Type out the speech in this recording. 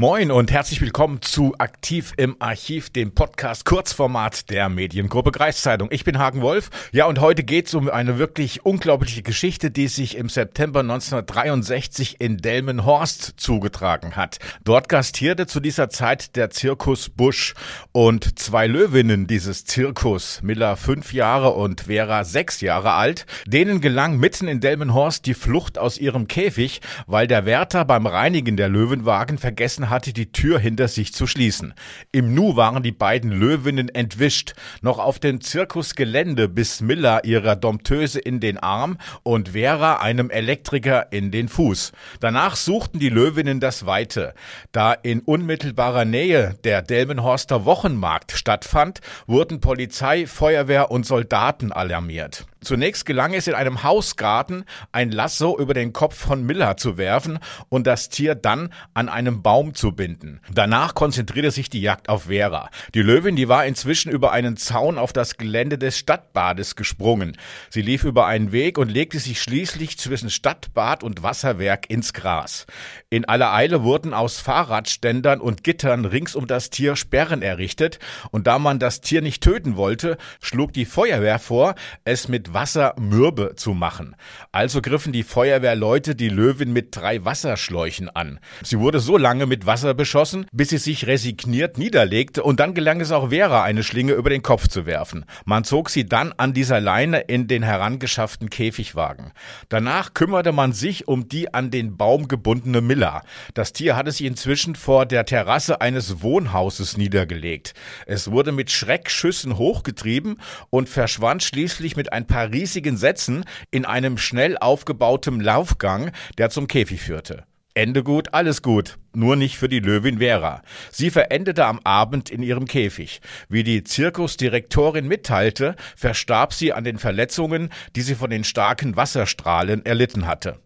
Moin und herzlich willkommen zu Aktiv im Archiv, dem Podcast Kurzformat der Mediengruppe Kreiszeitung. Ich bin Hagen Wolf. Ja, und heute geht es um eine wirklich unglaubliche Geschichte, die sich im September 1963 in Delmenhorst zugetragen hat. Dort gastierte zu dieser Zeit der Zirkus Busch und zwei Löwinnen dieses Zirkus, Miller fünf Jahre und Vera sechs Jahre alt, denen gelang mitten in Delmenhorst die Flucht aus ihrem Käfig, weil der Wärter beim Reinigen der Löwenwagen vergessen hatte, die Tür hinter sich zu schließen. Im Nu waren die beiden Löwinnen entwischt, noch auf dem Zirkusgelände biss Miller ihrer Dompteuse in den Arm und Vera einem Elektriker in den Fuß. Danach suchten die Löwinnen das Weite. Da in unmittelbarer Nähe der Delmenhorster Wochenmarkt stattfand, wurden Polizei, Feuerwehr und Soldaten alarmiert. Zunächst gelang es in einem Hausgarten, ein Lasso über den Kopf von Miller zu werfen und das Tier dann an einem Baum zu binden. Danach konzentrierte sich die Jagd auf Vera. Die Löwin, die war inzwischen über einen Zaun auf das Gelände des Stadtbades gesprungen. Sie lief über einen Weg und legte sich schließlich zwischen Stadtbad und Wasserwerk ins Gras. In aller Eile wurden aus Fahrradständern und Gittern rings um das Tier Sperren errichtet und da man das Tier nicht töten wollte, schlug die Feuerwehr vor, es mit Wasser mürbe zu machen. Also griffen die Feuerwehrleute die Löwin mit drei Wasserschläuchen an. Sie wurde so lange mit Wasser beschossen, bis sie sich resigniert niederlegte und dann gelang es auch Vera, eine Schlinge über den Kopf zu werfen. Man zog sie dann an dieser Leine in den herangeschafften Käfigwagen. Danach kümmerte man sich um die an den Baum gebundene Miller. Das Tier hatte sich inzwischen vor der Terrasse eines Wohnhauses niedergelegt. Es wurde mit Schreckschüssen hochgetrieben und verschwand schließlich mit ein paar paar riesigen Sätzen in einem schnell aufgebauten Laufgang, der zum Käfig führte. Ende gut, alles gut, nur nicht für die Löwin Vera. Sie verendete am Abend in ihrem Käfig. Wie die Zirkusdirektorin mitteilte, verstarb sie an den Verletzungen, die sie von den starken Wasserstrahlen erlitten hatte.